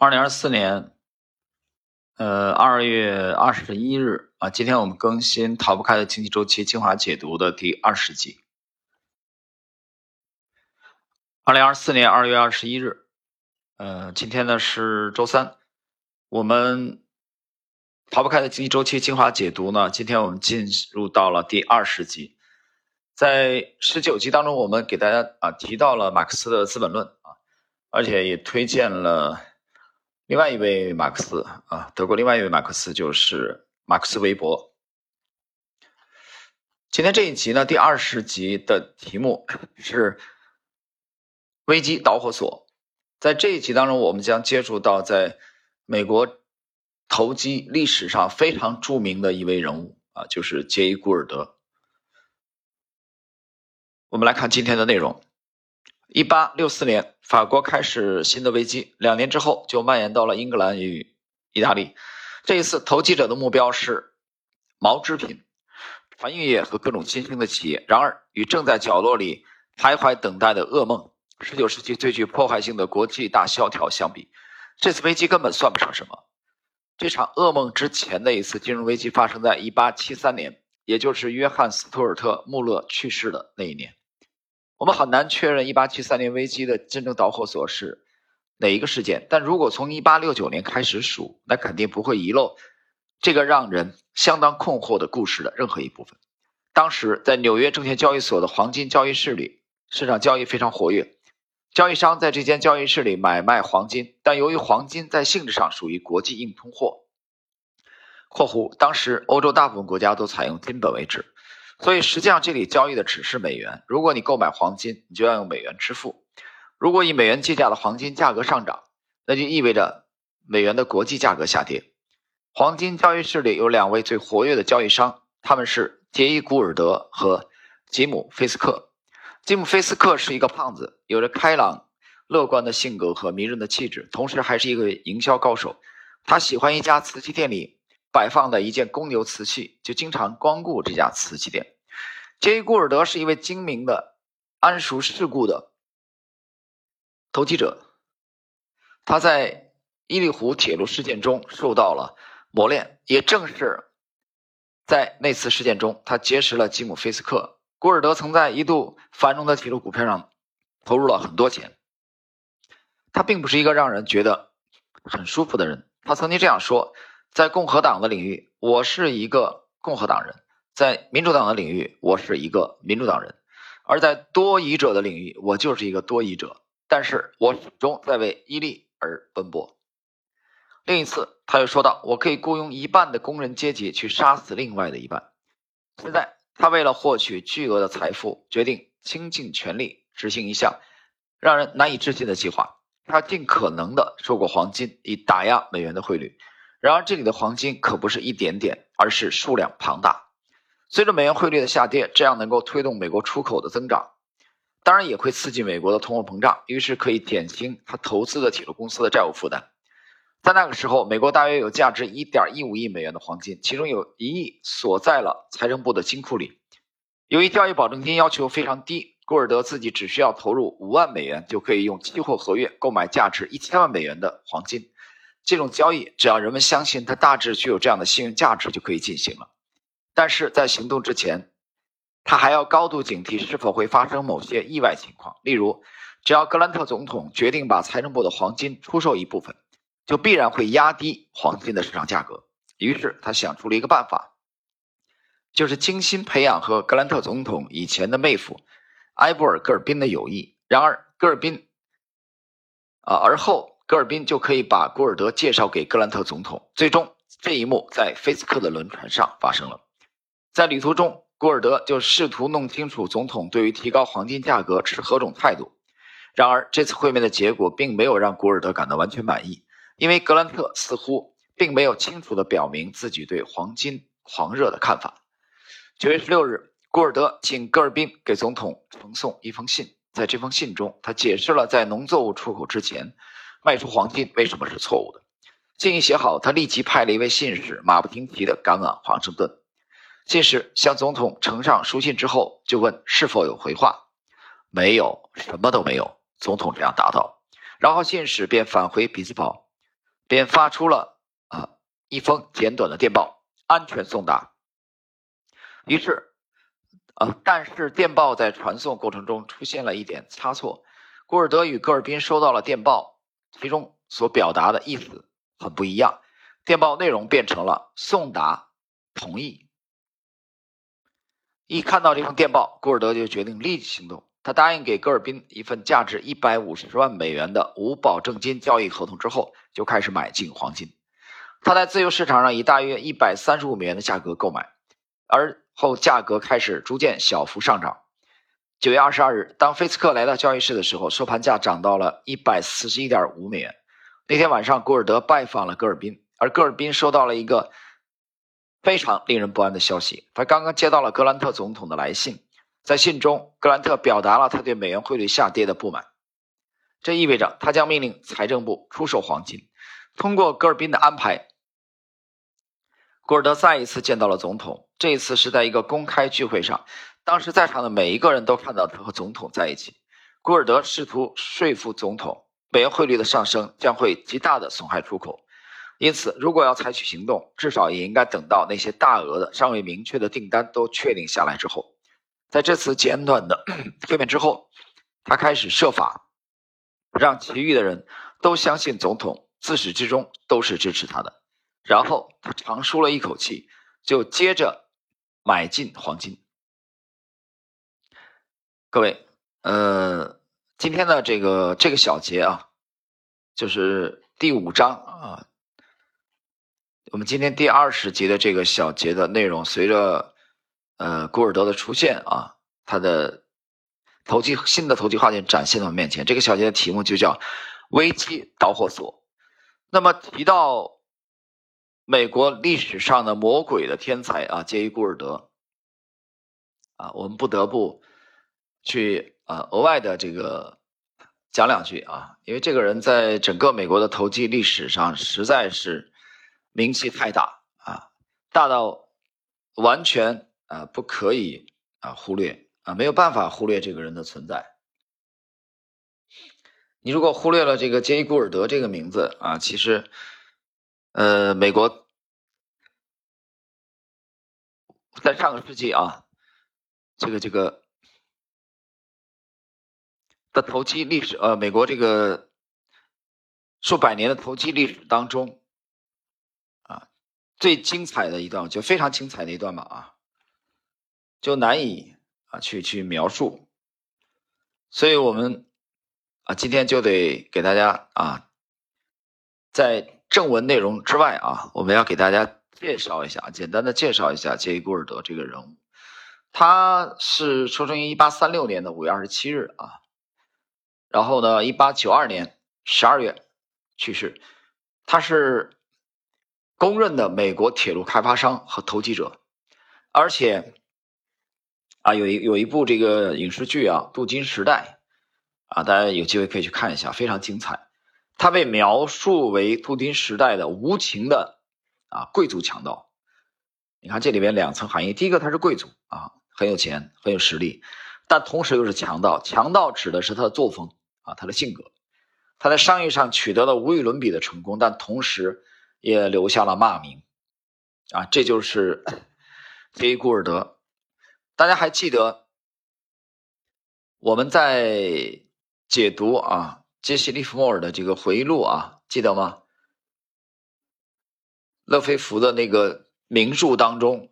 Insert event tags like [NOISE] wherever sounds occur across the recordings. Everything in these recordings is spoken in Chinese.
二零二四年，呃，二月二十一日啊，今天我们更新《逃不开的经济周期精华解读》的第二十集。二零二四年二月二十一日，呃，今天呢是周三，我们《逃不开的经济周期精华解读》呢，今天我们进入到了第二十集。在十九集当中，我们给大家啊提到了马克思的《资本论》啊，而且也推荐了。另外一位马克思啊，德国另外一位马克思就是马克思韦伯。今天这一集呢，第二十集的题目是危机导火索。在这一集当中，我们将接触到在美国投机历史上非常著名的一位人物啊，就是杰伊·古尔德。我们来看今天的内容。一八六四年，法国开始新的危机，两年之后就蔓延到了英格兰与意大利。这一次，投机者的目标是毛织品、船运业和各种新兴的企业。然而，与正在角落里徘徊等待的噩梦——十九世纪最具破坏性的国际大萧条相比，这次危机根本算不上什么。这场噩梦之前的一次金融危机发生在一八七三年，也就是约翰·斯图尔特·穆勒去世的那一年。我们很难确认1873年危机的真正导火索是哪一个事件，但如果从1869年开始数，那肯定不会遗漏这个让人相当困惑的故事的任何一部分。当时在纽约证券交易所的黄金交易室里，市场交易非常活跃，交易商在这间交易室里买卖黄金，但由于黄金在性质上属于国际硬通货（括弧当时欧洲大部分国家都采用金本位制）。所以实际上这里交易的只是美元。如果你购买黄金，你就要用美元支付。如果以美元计价的黄金价格上涨，那就意味着美元的国际价格下跌。黄金交易室里有两位最活跃的交易商，他们是杰伊·古尔德和吉姆·菲斯克。吉姆·菲斯克是一个胖子，有着开朗、乐观的性格和迷人的气质，同时还是一个营销高手。他喜欢一家瓷器店里。摆放的一件公牛瓷器，就经常光顾这家瓷器店。杰伊·古尔德是一位精明的、谙熟世故的投机者。他在伊利湖铁路事件中受到了磨练，也正是在那次事件中，他结识了吉姆·菲斯克。古尔德曾在一度繁荣的铁路股票上投入了很多钱。他并不是一个让人觉得很舒服的人。他曾经这样说。在共和党的领域，我是一个共和党人；在民主党的领域，我是一个民主党人；而在多疑者的领域，我就是一个多疑者。但是我始终在为伊利而奔波。另一次，他又说道：“我可以雇佣一半的工人阶级去杀死另外的一半。”现在，他为了获取巨额的财富，决定倾尽全力执行一项让人难以置信的计划。他尽可能的收购黄金，以打压美元的汇率。然而，这里的黄金可不是一点点，而是数量庞大。随着美元汇率的下跌，这样能够推动美国出口的增长，当然也会刺激美国的通货膨胀，于是可以减轻他投资的铁路公司的债务负担。在那个时候，美国大约有价值1.15亿美元的黄金，其中有一亿锁在了财政部的金库里。由于交易保证金要求非常低，古尔德自己只需要投入5万美元，就可以用期货合约购买价值1000万美元的黄金。这种交易，只要人们相信它大致具有这样的信用价值，就可以进行了。但是在行动之前，他还要高度警惕是否会发生某些意外情况。例如，只要格兰特总统决定把财政部的黄金出售一部分，就必然会压低黄金的市场价格。于是他想出了一个办法，就是精心培养和格兰特总统以前的妹夫埃布尔·戈尔宾的友谊。然而，戈尔宾啊，而后。戈尔宾就可以把古尔德介绍给格兰特总统。最终，这一幕在菲斯克的轮船上发生了。在旅途中，古尔德就试图弄清楚总统对于提高黄金价格持何种态度。然而，这次会面的结果并没有让古尔德感到完全满意，因为格兰特似乎并没有清楚地表明自己对黄金狂热的看法。九月十六日，古尔德请戈尔宾给总统呈送一封信，在这封信中，他解释了在农作物出口之前。卖出黄金为什么是错误的？信一写好，他立即派了一位信使，马不停蹄地赶往华盛顿。信使向总统呈上书信之后，就问是否有回话。没有，什么都没有。总统这样答道。然后信使便返回匹兹堡。便发出了啊一封简短的电报，安全送达。于是，啊，但是电报在传送过程中出现了一点差错，古尔德与戈尔宾收到了电报，其中所表达的意思很不一样，电报内容变成了送达同意。一看到这封电报，古尔德就决定立即行动。他答应给戈尔宾一份价值一百五十万美元的无保证金交易合同之后，就开始买进黄金。他在自由市场上以大约一百三十五美元的价格购买，而后价格开始逐渐小幅上涨。九月二十二日，当菲斯克来到交易室的时候，收盘价涨到了一百四十一点五美元。那天晚上，古尔德拜访了戈尔宾，而戈尔宾收到了一个非常令人不安的消息：他刚刚接到了格兰特总统的来信。在信中，格兰特表达了他对美元汇率下跌的不满，这意味着他将命令财政部出售黄金。通过戈尔宾的安排，古尔德再一次见到了总统。这一次是在一个公开聚会上，当时在场的每一个人都看到他和总统在一起。古尔德试图说服总统，美元汇率的上升将会极大的损害出口，因此如果要采取行动，至少也应该等到那些大额的、尚未明确的订单都确定下来之后。在这次简短的 [CLEARS THROAT] 会面之后，他开始设法让其余的人都相信总统自始至终都是支持他的。然后他长舒了一口气，就接着买进黄金。各位，呃，今天的这个这个小节啊，就是第五章啊，我们今天第二十集的这个小节的内容，随着。呃，古尔德的出现啊，他的投机新的投机画面展现到面前。这个小节的题目就叫“危机导火索”。那么提到美国历史上的魔鬼的天才啊，杰伊·古尔德啊，我们不得不去啊额外的这个讲两句啊，因为这个人在整个美国的投机历史上实在是名气太大啊，大到完全。啊，不可以啊，忽略啊，没有办法忽略这个人的存在。你如果忽略了这个杰伊·古尔德这个名字啊，其实，呃，美国在上个世纪啊，这个这个的投机历史，呃，美国这个数百年的投机历史当中，啊，最精彩的一段，就非常精彩的一段吧，啊。就难以啊去去描述，所以我们啊今天就得给大家啊在正文内容之外啊，我们要给大家介绍一下，简单的介绍一下杰伊·古尔德这个人物。他是出生于一八三六年的五月二十七日啊，然后呢，一八九二年十二月去世。他是公认的美国铁路开发商和投机者，而且。啊，有一有一部这个影视剧啊，《镀金时代》啊，大家有机会可以去看一下，非常精彩。他被描述为镀金时代的无情的啊贵族强盗。你看这里边两层含义：第一个，他是贵族啊，很有钱，很有实力，但同时又是强盗。强盗指的是他的作风啊，他的性格。他在商业上取得了无与伦比的成功，但同时也留下了骂名啊。这就是 [COUGHS] 杰伊·古尔德。大家还记得我们在解读啊杰西·利弗莫尔的这个回忆录啊，记得吗？勒菲弗的那个名著当中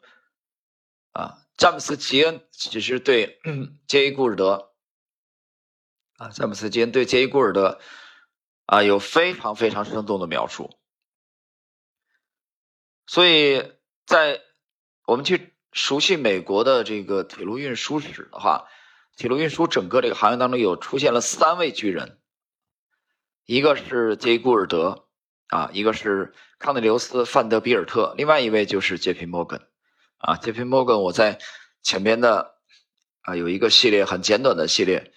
啊，詹姆斯·吉恩其实对 [COUGHS] 杰伊·古尔德啊，詹姆斯·吉恩对杰伊·古尔德啊有非常非常生动的描述，所以在我们去。熟悉美国的这个铁路运输史的话，铁路运输整个这个行业当中有出现了三位巨人，一个是杰伊·古尔德啊，一个是康内留斯·范德比尔特，另外一位就是杰皮·摩根啊。杰皮·摩根，我在前边的啊有一个系列很简短的系列，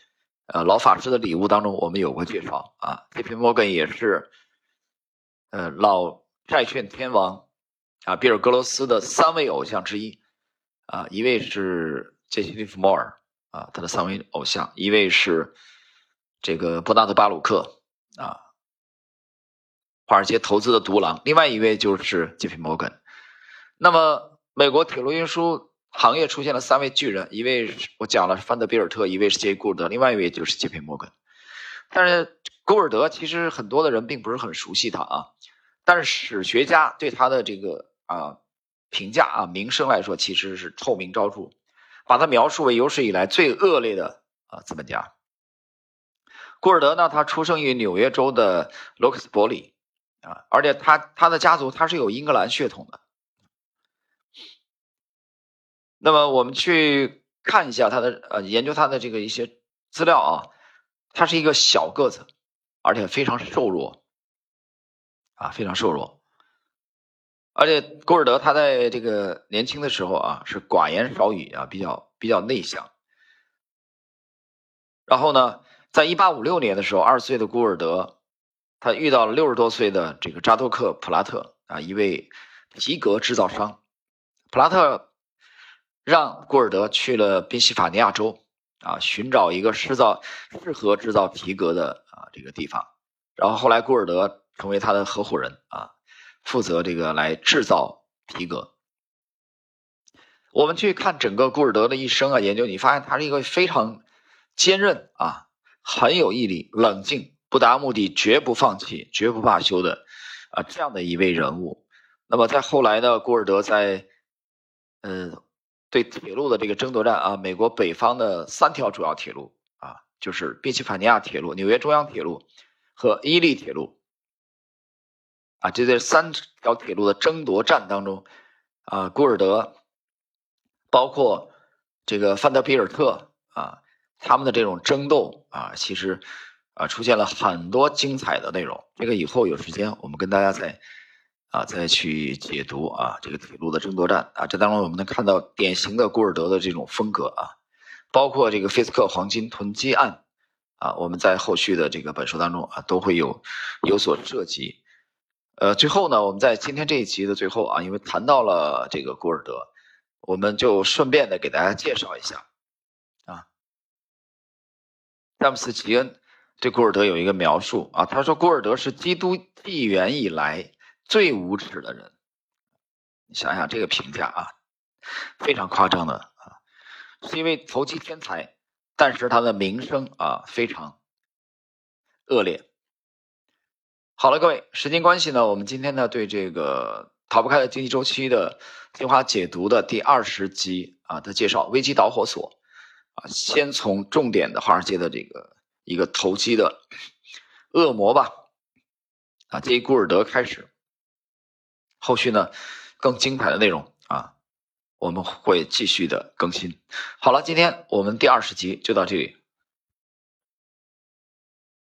呃，老法师的礼物当中我们有过介绍啊。杰皮·摩根也是呃老债券天王啊比尔·格罗斯的三位偶像之一。啊，一位是杰西·利弗莫尔啊，他的三位偶像；一位是这个伯纳德·巴鲁克啊，华尔街投资的独狼，另外一位就是 J.P. Morgan。那么，美国铁路运输行业出现了三位巨人，一位我讲了是范德比尔特，一位是杰伊·古尔德，另外一位就是杰佩摩根。但是古尔德其实很多的人并不是很熟悉他啊，但是史学家对他的这个啊评价啊名声来说，其实是臭名昭著，把他描述为有史以来最恶劣的啊资本家。古尔德呢，他出生于纽约州的罗克斯伯里，啊，而且他他的家族他是有英格兰血统的。那么我们去看一下他的呃，研究他的这个一些资料啊，他是一个小个子，而且非常瘦弱，啊，非常瘦弱。而且古尔德他在这个年轻的时候啊，是寡言少语啊，比较比较内向。然后呢？在一八五六年的时候，二十岁的古尔德，他遇到了六十多岁的这个扎多克·普拉特啊，一位皮革制造商。普拉特让古尔德去了宾夕法尼亚州啊，寻找一个制造适合制造皮革的啊这个地方。然后后来古尔德成为他的合伙人啊，负责这个来制造皮革。我们去看整个古尔德的一生啊，研究你发现他是一个非常坚韧啊。很有毅力、冷静、不达目的绝不放弃、绝不罢休的啊，这样的一位人物。那么在后来呢，古尔德在呃对铁路的这个争夺战啊，美国北方的三条主要铁路啊，就是宾夕法尼亚铁路、纽约中央铁路和伊利铁路啊，这这三条铁路的争夺战当中啊，古尔德包括这个范德比尔特啊。他们的这种争斗啊，其实啊出现了很多精彩的内容。这个以后有时间我们跟大家再啊再去解读啊这个铁路的争夺战啊。这当中我们能看到典型的古尔德的这种风格啊，包括这个菲斯克黄金囤积案啊，我们在后续的这个本书当中啊都会有有所涉及。呃，最后呢，我们在今天这一集的最后啊，因为谈到了这个古尔德，我们就顺便的给大家介绍一下啊。詹姆斯·吉恩对古尔德有一个描述啊，他说：“古尔德是基督纪元以来最无耻的人。”你想想这个评价啊，非常夸张的啊，是一位投机天才，但是他的名声啊非常恶劣。好了，各位，时间关系呢，我们今天呢对这个逃不开的经济周期的精华解读的第二十集啊的介绍，危机导火索。啊，先从重点的华尔街的这个一个投机的恶魔吧，啊，这一古尔德开始，后续呢更精彩的内容啊，我们会继续的更新。好了，今天我们第二十集就到这里。